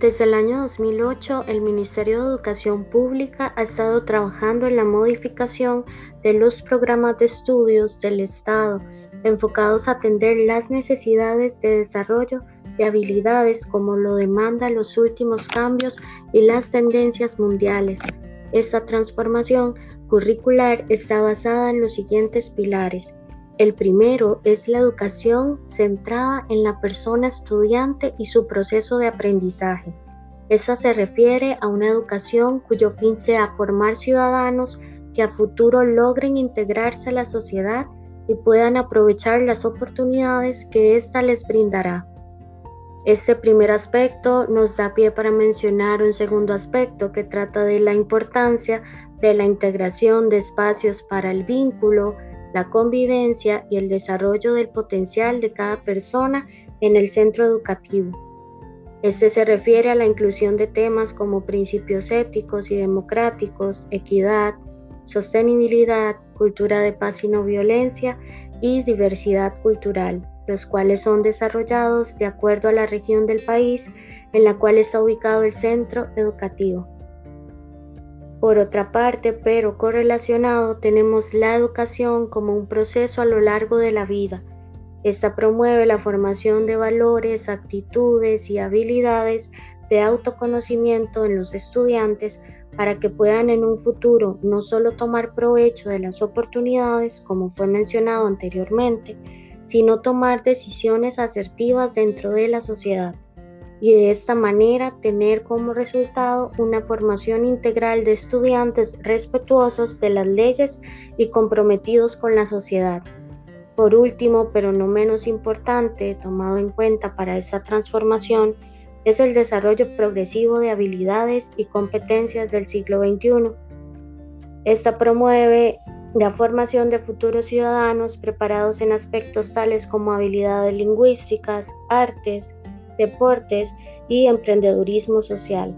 Desde el año 2008, el Ministerio de Educación Pública ha estado trabajando en la modificación de los programas de estudios del Estado enfocados a atender las necesidades de desarrollo de habilidades como lo demandan los últimos cambios y las tendencias mundiales. Esta transformación curricular está basada en los siguientes pilares. El primero es la educación centrada en la persona estudiante y su proceso de aprendizaje. Esta se refiere a una educación cuyo fin sea formar ciudadanos que a futuro logren integrarse a la sociedad y puedan aprovechar las oportunidades que ésta les brindará. Este primer aspecto nos da pie para mencionar un segundo aspecto que trata de la importancia de la integración de espacios para el vínculo, la convivencia y el desarrollo del potencial de cada persona en el centro educativo. Este se refiere a la inclusión de temas como principios éticos y democráticos, equidad, sostenibilidad, cultura de paz y no violencia y diversidad cultural, los cuales son desarrollados de acuerdo a la región del país en la cual está ubicado el centro educativo. Por otra parte, pero correlacionado, tenemos la educación como un proceso a lo largo de la vida. Esta promueve la formación de valores, actitudes y habilidades de autoconocimiento en los estudiantes para que puedan en un futuro no solo tomar provecho de las oportunidades, como fue mencionado anteriormente, sino tomar decisiones asertivas dentro de la sociedad y de esta manera tener como resultado una formación integral de estudiantes respetuosos de las leyes y comprometidos con la sociedad. Por último, pero no menos importante, tomado en cuenta para esta transformación, es el desarrollo progresivo de habilidades y competencias del siglo XXI. Esta promueve la formación de futuros ciudadanos preparados en aspectos tales como habilidades lingüísticas, artes, deportes y emprendedurismo social.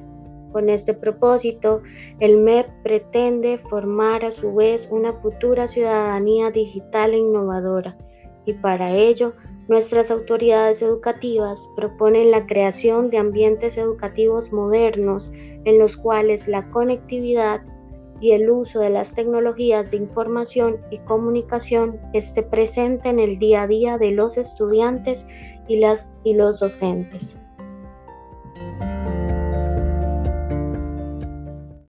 Con este propósito, el MEP pretende formar a su vez una futura ciudadanía digital e innovadora y para ello nuestras autoridades educativas proponen la creación de ambientes educativos modernos en los cuales la conectividad y el uso de las tecnologías de información y comunicación esté presente en el día a día de los estudiantes y, las, y los docentes.